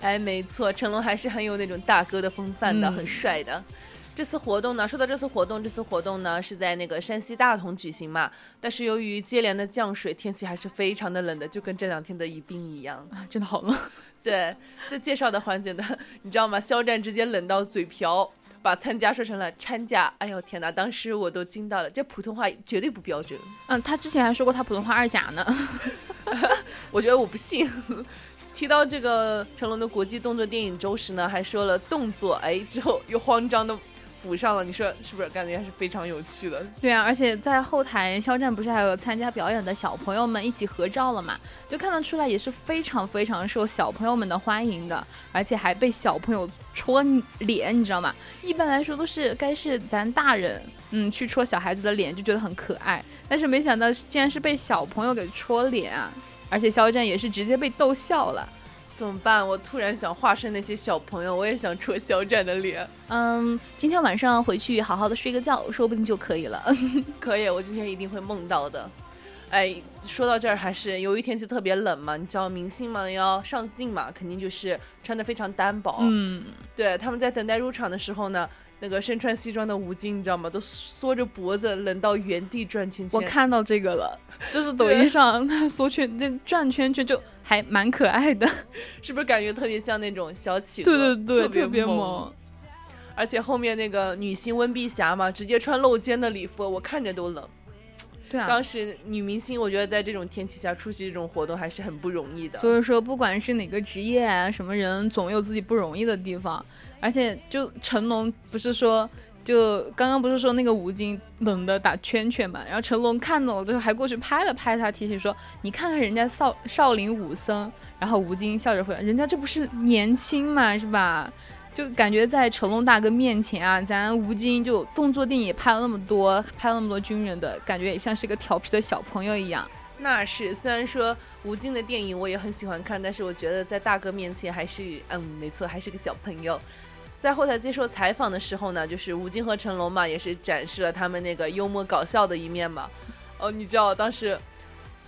哎，没错，成龙还是很有那种大哥的风范的，嗯很帅的。这次活动呢，说到这次活动，这次活动呢是在那个山西大同举行嘛，但是由于接连的降水，天气还是非常的冷的，就跟这两天的宜宾一样。啊，真的好冷。对，在介绍的环节呢，你知道吗？肖战直接冷到嘴瓢，把参加说成了参加。哎呦天哪，当时我都惊到了，这普通话绝对不标准。嗯，他之前还说过他普通话二甲呢。我觉得我不信。提到这个成龙的国际动作电影周时呢，还说了动作，哎，之后又慌张的补上了，你说是不是？感觉还是非常有趣的。对啊，而且在后台，肖战不是还有参加表演的小朋友们一起合照了嘛？就看得出来也是非常非常受小朋友们的欢迎的，而且还被小朋友戳脸，你知道吗？一般来说都是该是咱大人，嗯，去戳小孩子的脸就觉得很可爱，但是没想到竟然是被小朋友给戳脸啊！而且肖战也是直接被逗笑了。怎么办？我突然想化身那些小朋友，我也想戳肖战的脸。嗯，今天晚上回去好好的睡个觉，说不定就可以了。可以，我今天一定会梦到的。哎，说到这儿，还是由于天气特别冷嘛，你知道明星嘛要上镜嘛，肯定就是穿的非常单薄。嗯，对，他们在等待入场的时候呢，那个身穿西装的吴京，你知道吗？都缩着脖子，冷到原地转圈圈。我看到这个了，就是抖音上他缩圈这转圈圈就还蛮可爱的。是不是感觉特别像那种小企鹅？对对对，特别萌。萌。而且后面那个女星温碧霞嘛，直接穿露肩的礼服，我看着都冷。对啊，当时女明星，我觉得在这种天气下出席这种活动还是很不容易的。所以说不管是哪个职业啊，什么人总有自己不容易的地方。而且就成龙不是说，就刚刚不是说那个吴京冷的打圈圈嘛，然后成龙看到了之后还过去拍了拍他，提醒说你看看人家少少林武僧，然后吴京笑着回答，人家这不是年轻嘛，是吧？就感觉在成龙大哥面前啊，咱吴京就动作电影也拍了那么多，拍了那么多军人的感觉，也像是个调皮的小朋友一样。那是，虽然说吴京的电影我也很喜欢看，但是我觉得在大哥面前还是，嗯，没错，还是个小朋友。在后台接受采访的时候呢，就是吴京和成龙嘛，也是展示了他们那个幽默搞笑的一面嘛。哦，你知道当时，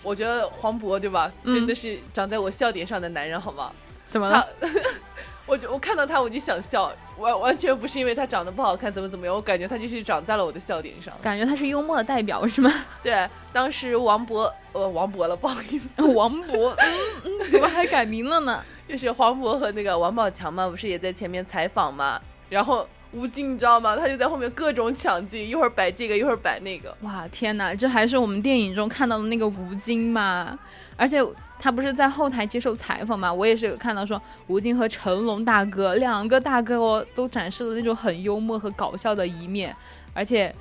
我觉得黄渤对吧，嗯真的是长在我笑点上的男人，好吗？怎么了？，我就我看到他我就想笑，完完全不是因为他长得不好看怎么怎么样，我感觉他就是长在了我的笑点上。感觉他是幽默的代表是吗？对，当时王博，呃，王博了，不好意思，王博，嗯嗯，怎么还改名了呢？就是黄渤和那个王宝强嘛，不是也在前面采访嘛？然后吴京你知道吗？他就在后面各种抢镜，一会儿摆这个，一会儿摆那个。哇，天哪，这还是我们电影中看到的那个吴京嘛？而且他不是在后台接受采访嘛？我也是有看到说，吴京和成龙大哥两个大哥哦，都展示了那种很幽默和搞笑的一面，而且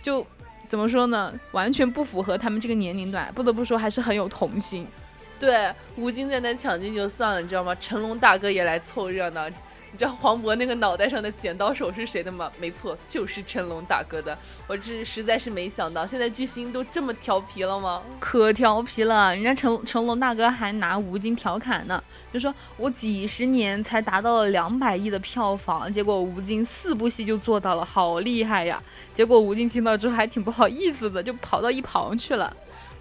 就怎么说呢，完全不符合他们这个年龄段，不得不说还是很有童心。对，吴京在那抢镜就算了，你知道吗？成龙大哥也来凑热闹。你知道黄渤那个脑袋上的剪刀手是谁的吗？没错，就是成龙大哥的。我这实在是没想到，现在巨星都这么调皮了吗？可调皮了，人家成成龙大哥还拿吴京调侃呢，就说我几十年才达到了两百亿的票房，结果吴京四部戏就做到了，好厉害呀！结果吴京听到之后还挺不好意思的，就跑到一旁去了。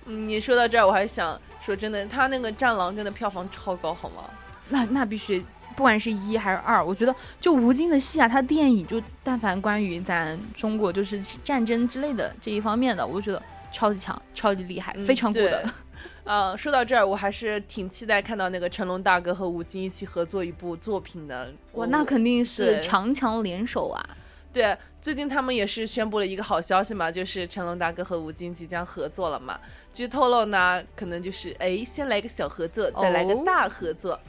嗯，你说到这儿，我还想说，真的，他那个《战狼》真的票房超高，好吗？那那必须，不管是一还是二，我觉得就吴京的戏啊，他电影就但凡关于咱中国就是战争之类的这一方面的，我就觉得超级强、超级厉害，嗯非常 good 对。啊、说到这儿，我还是挺期待看到那个成龙大哥和吴京一起合作一部作品的。哇，那肯定是强强联手啊！对，最近他们也是宣布了一个好消息嘛，就是成龙大哥和吴京即将合作了嘛。据透露呢，可能就是哎，先来个小合作，再来个哦大合作。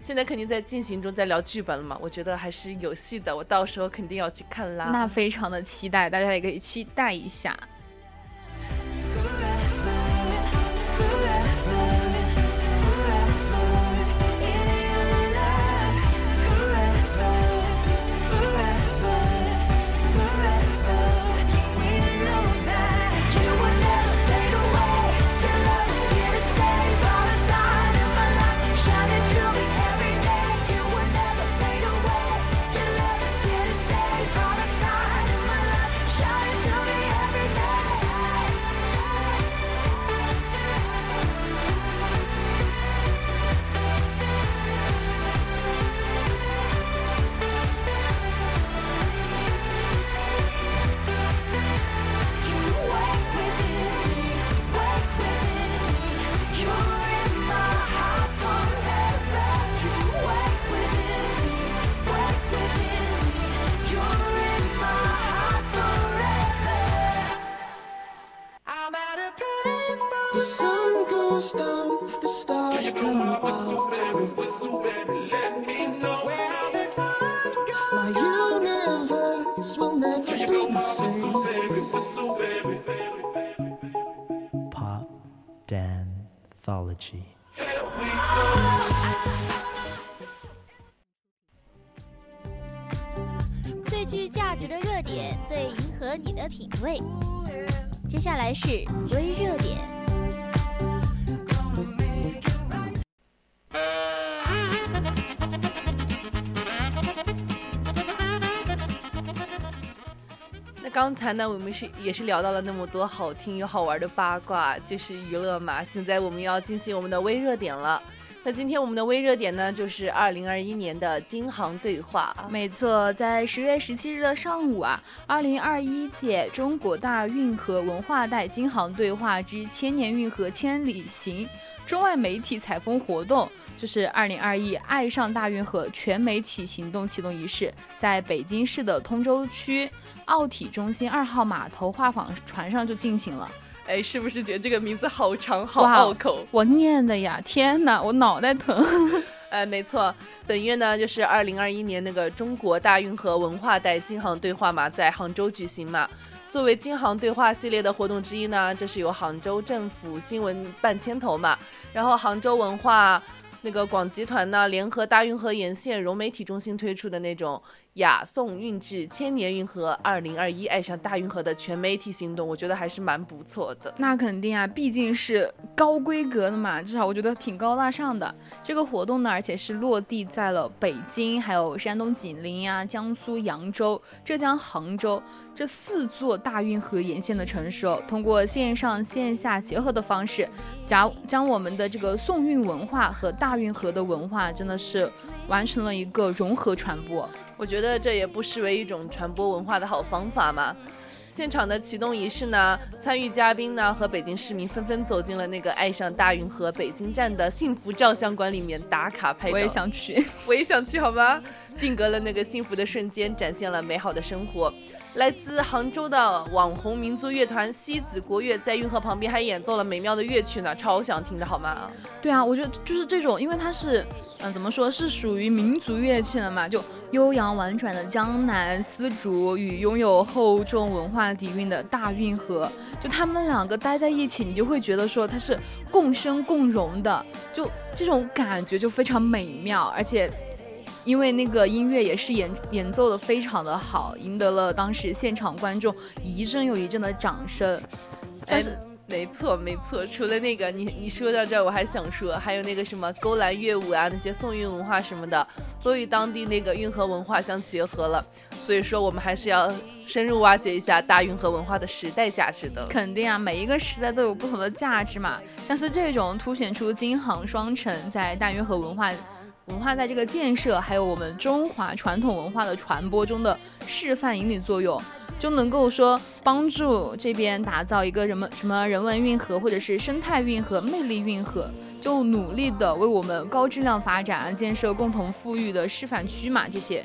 现在肯定在进行中，在聊剧本了嘛，我觉得还是有戏的，我到时候肯定要去看啦。那非常的期待，大家也可以期待一下。Comes down, the stars come out. My universe will never be the same. Pop Danthology. 最具价值的热点，最迎合你的品味。接下来是微热点。刚才呢，我们是也是聊到了那么多好听又好玩的八卦，就是娱乐嘛。现在我们要进行我们的微热点了。那今天我们的微热点呢，就是二零二一年的京杭对话。没错，在十月十七日的上午啊，二零二一届中国大运河文化带京杭对话之千年运河千里行中外媒体采风活动，就是二零二一爱上大运河全媒体行动启动仪式，在北京市的通州区奥体中心二号码头画舫船上就进行了。哎，是不是觉得这个名字好长，好哇拗口？我念的呀，天哪，我脑袋疼。哎，没错，本月呢就是二零二一年那个中国大运河文化带京杭对话嘛，在杭州举行嘛。作为京杭对话系列的活动之一呢，这是由杭州政府新闻办牵头嘛，然后杭州文化那个广集团呢联合大运河沿线融媒体中心推出的那种雅颂韵致千年运河二零二一爱上大运河的全媒体行动，我觉得还是蛮不错的。那肯定啊，毕竟是高规格的嘛，至少我觉得挺高大上的。这个活动呢，而且是落地在了北京、还有山东济宁呀、江苏扬州、浙江杭州这四座大运河沿线的城市哦，通过线上线下结合的方式，将将我们的这个宋运文化和大运河的文化，真的是完成了一个融合传播。我觉得这也不失为一种传播文化的好方法嘛。现场的启动仪式呢，参与嘉宾呢和北京市民纷纷走进了那个爱上大运河北京站的幸福照相馆里面打卡拍照。我也，想去。我也想去，好吗？定格了那个幸福的瞬间，展现了美好的生活。来自杭州的网红民族乐团西子国乐在运河旁边还演奏了美妙的乐曲呢，超想听的好吗？对啊，我觉得就是这种，因为它是，嗯、怎么说，是属于民族乐器了嘛，就悠扬婉转的江南丝竹与拥有厚重文化底蕴的大运河，就他们两个待在一起，你就会觉得说它是共生共荣的，就这种感觉就非常美妙，而且。因为那个音乐也是演演奏的非常的好，赢得了当时现场观众一阵又一阵的掌声。但哎是，没错没错，除了那个你你说到这儿，我还想说，还有那个什么勾栏乐舞啊，那些宋韵文化什么的，都与当地那个运河文化相结合了。所以说，我们还是要深入挖掘一下大运河文化的时代价值的。肯定啊，每一个时代都有不同的价值嘛。像是这种凸显出京杭双城在大运河文化文化在这个建设，还有我们中华传统文化的传播中的示范引领作用，就能够说帮助这边打造一个人们什么人文运河或者是生态运河、魅力运河。就努力的为我们高质量发展建设共同富裕的示范区嘛，这些。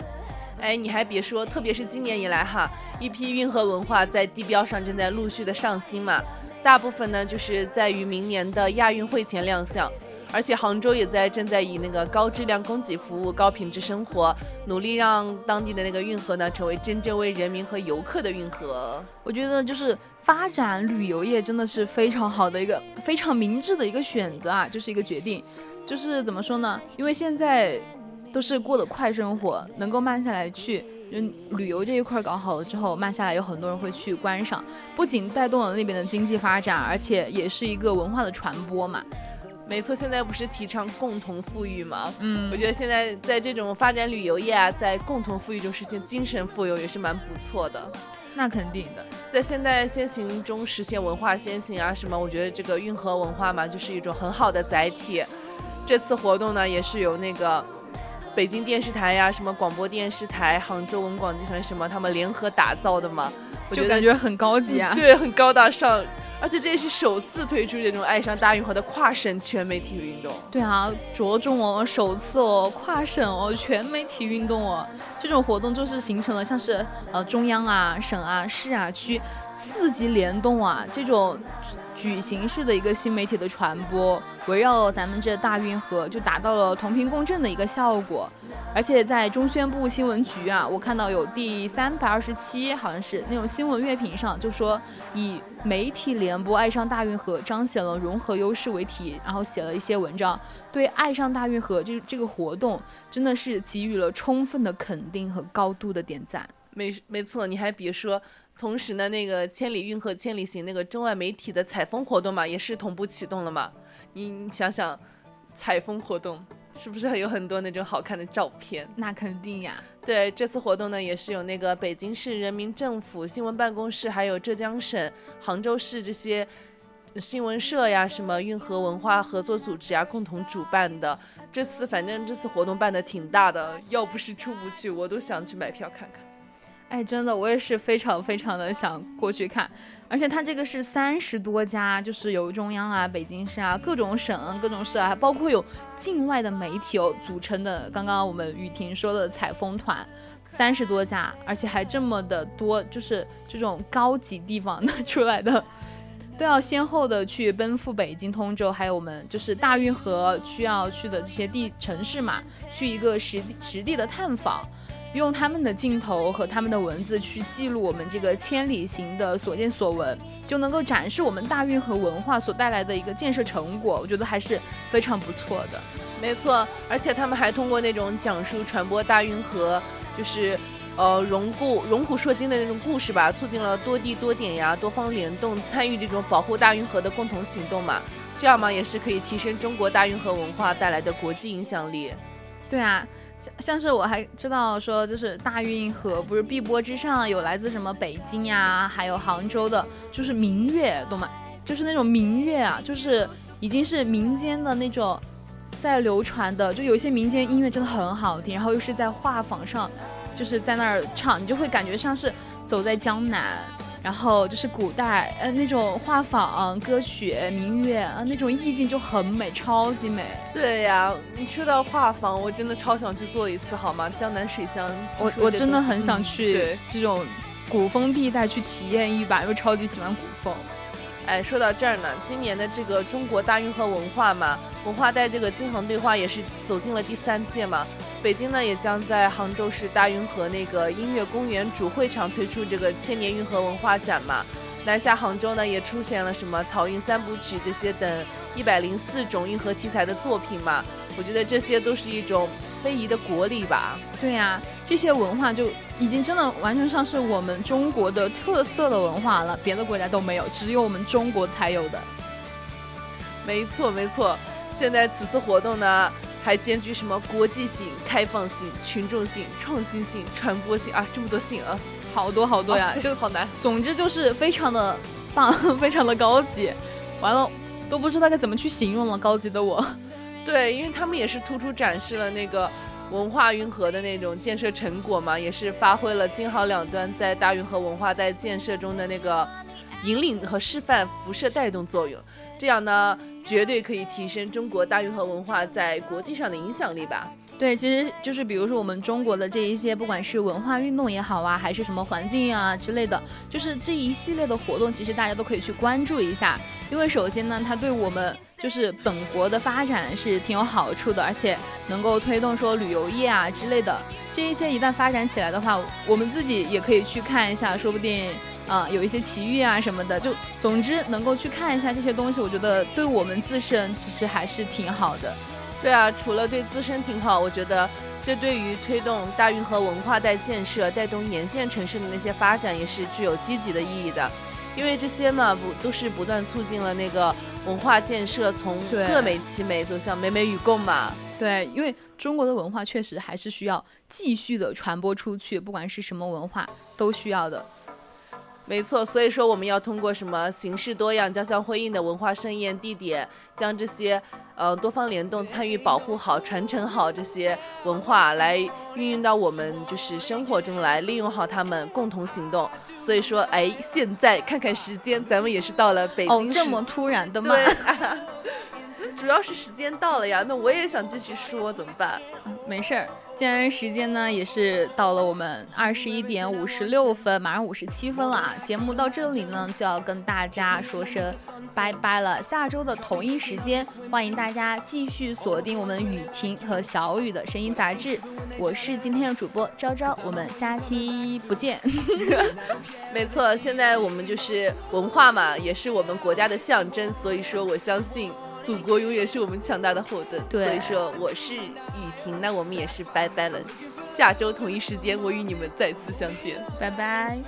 哎，你还别说，特别是今年以来哈，一批运河文化在地标上正在陆续的上新嘛，大部分呢就是在于明年的亚运会前亮相。而且杭州也在正在以那个高质量供给服务、高品质生活，努力让当地的那个运河呢成为真正为人民和游客的运河。我觉得就是发展旅游业真的是非常好的一个非常明智的一个选择啊，就是一个决定。就是怎么说呢？因为现在都是过得快生活，能够慢下来去，嗯，旅游这一块搞好了之后，慢下来有很多人会去观赏，不仅带动了那边的经济发展，而且也是一个文化的传播嘛。没错，现在不是提倡共同富裕吗？嗯，我觉得现在在这种发展旅游业啊，在共同富裕中实现精神富有也是蛮不错的。那肯定的。在现代先行中实现文化先行啊什么，我觉得这个运河文化嘛，就是一种很好的载体。这次活动呢，也是由那个北京电视台呀、什么广播电视台、杭州文广集团什么他们联合打造的嘛，我觉就感觉很高级啊。对，很高大上。而且这也是首次推出这种爱上大运河的跨省全媒体运动。对啊，着重哦，首次哦，跨省哦，全媒体运动哦，这种活动就是形成了像是呃中央啊、省啊、市啊、区四级联动啊，这种举行式的一个新媒体的传播，围绕咱们这大运河就达到了同频共振的一个效果。而且在中宣部新闻局啊，我看到有第三百二十七，好像是那种新闻乐评上就说以媒体联播爱上大运河，彰显了融合优势为题，然后写了一些文章，对爱上大运河这这个活动真的是给予了充分的肯定和高度的点赞。没没错，你还别说，同时呢，那个千里运河千里行那个中外媒体的采风活动嘛，也是同步启动了嘛。你想想，采风活动是不是有很多那种好看的照片？那肯定呀，对，这次活动呢，也是有那个北京市人民政府新闻办公室，还有浙江省、杭州市这些新闻社呀，什么运河文化合作组织呀，共同主办的。这次反正这次活动办的挺大的，要不是出不去，我都想去买票看看。哎，真的，我也是非常非常的想过去看，而且它这个是三十多家，就是有中央啊、北京市啊、各种省、各种市啊，包括有境外的媒体哦组成的。刚刚我们雨婷说的采风团，三十多家，而且还这么的多，就是这种高级地方的 出来的，都要先后的去奔赴北京、通州，还有我们就是大运河需要去的这些地城市嘛，去一个实实地的探访。用他们的镜头和他们的文字去记录我们这个千里行的所见所闻，就能够展示我们大运河文化所带来的一个建设成果，我觉得还是非常不错的。没错，而且他们还通过那种讲述传播大运河，就是呃荣固荣古烁今的那种故事吧，促进了多地多点呀、多方联动参与这种保护大运河的共同行动嘛。这样嘛，也是可以提升中国大运河文化带来的国际影响力。对啊。像像是我还知道说，就是大运河不是碧波之上有来自什么北京呀，还有杭州的，就是民乐，懂吗？就是那种民乐啊，就是已经是民间的那种在流传的，就有一些民间音乐真的很好听，然后又是在画舫上，就是在那儿唱，你就会感觉像是走在江南。然后就是古代呃那种画舫歌曲明月啊那种意境就很美，超级美。对呀，你说到画舫，我真的超想去做一次，好吗？江南水乡，我我真的很想去这种古风地带去体验一把，因为超级喜欢古风。哎，说到这儿呢，今年的这个中国大运河文化嘛，文化带这个京杭对话也是走进了第三届嘛。北京呢，也将在杭州市大运河那个音乐公园主会场推出这个千年运河文化展嘛。南下杭州呢，也出现了什么草运三部曲这些等一百零四种运河题材的作品嘛。我觉得这些都是一种非遗的国力吧。对呀，这些文化就已经真的完全上是我们中国的特色的文化了，别的国家都没有，只有我们中国才有的。没错没错，现在此次活动呢。还兼具什么国际性、开放性、群众性、创新性、传播性啊，这么多性啊，好多好多呀，这个好难。总之就是非常的棒，非常的高级。完了，都不知道该怎么去形容了，高级的我。对，因为他们也是突出展示了那个文化运河的那种建设成果嘛，也是发挥了京杭两端在大运河文化带建设中的那个引领和示范、辐射带动作用。这样呢？绝对可以提升中国大运河文化在国际上的影响力吧？对，其实就是比如说我们中国的这一些，不管是文化运动也好啊，还是什么环境啊之类的，就是这一系列的活动，其实大家都可以去关注一下。因为首先呢，它对我们就是本国的发展是挺有好处的，而且能够推动说旅游业啊之类的这一些一旦发展起来的话，我们自己也可以去看一下，说不定。啊，有一些奇遇啊什么的，就总之能够去看一下这些东西，我觉得对我们自身其实还是挺好的。对啊，除了对自身挺好，我觉得这对于推动大运河文化带建设、带动沿线城市的那些发展也是具有积极的意义的。因为这些嘛，不都是不断促进了那个文化建设从各美其美走向美美与共嘛？对，因为中国的文化确实还是需要继续的传播出去，不管是什么文化都需要的。没错，所以说我们要通过什么形式多样、交相辉映的文化盛宴地点，将这些呃多方联动、参与保护好、传承好这些文化，来运用到我们就是生活中来，利用好它们，共同行动。所以说，哎，现在看看时间，咱们也是到了北京。哦，这么突然的吗？主要是时间到了呀，那我也想继续说，怎么办？没事儿，既然时间呢也是到了我们二十一点五十六分，马上五十七分了啊，节目到这里呢就要跟大家说声拜拜了。下周的同一时间，欢迎大家继续锁定我们雨婷和小雨的声音杂志。我是今天的主播昭昭，我们下期不见。没错，现在我们就是文化嘛，也是我们国家的象征，所以说我相信祖国永远是我们强大的后盾所以说我是雨婷那我们也是拜拜了下周同一时间我与你们再次相见。拜拜。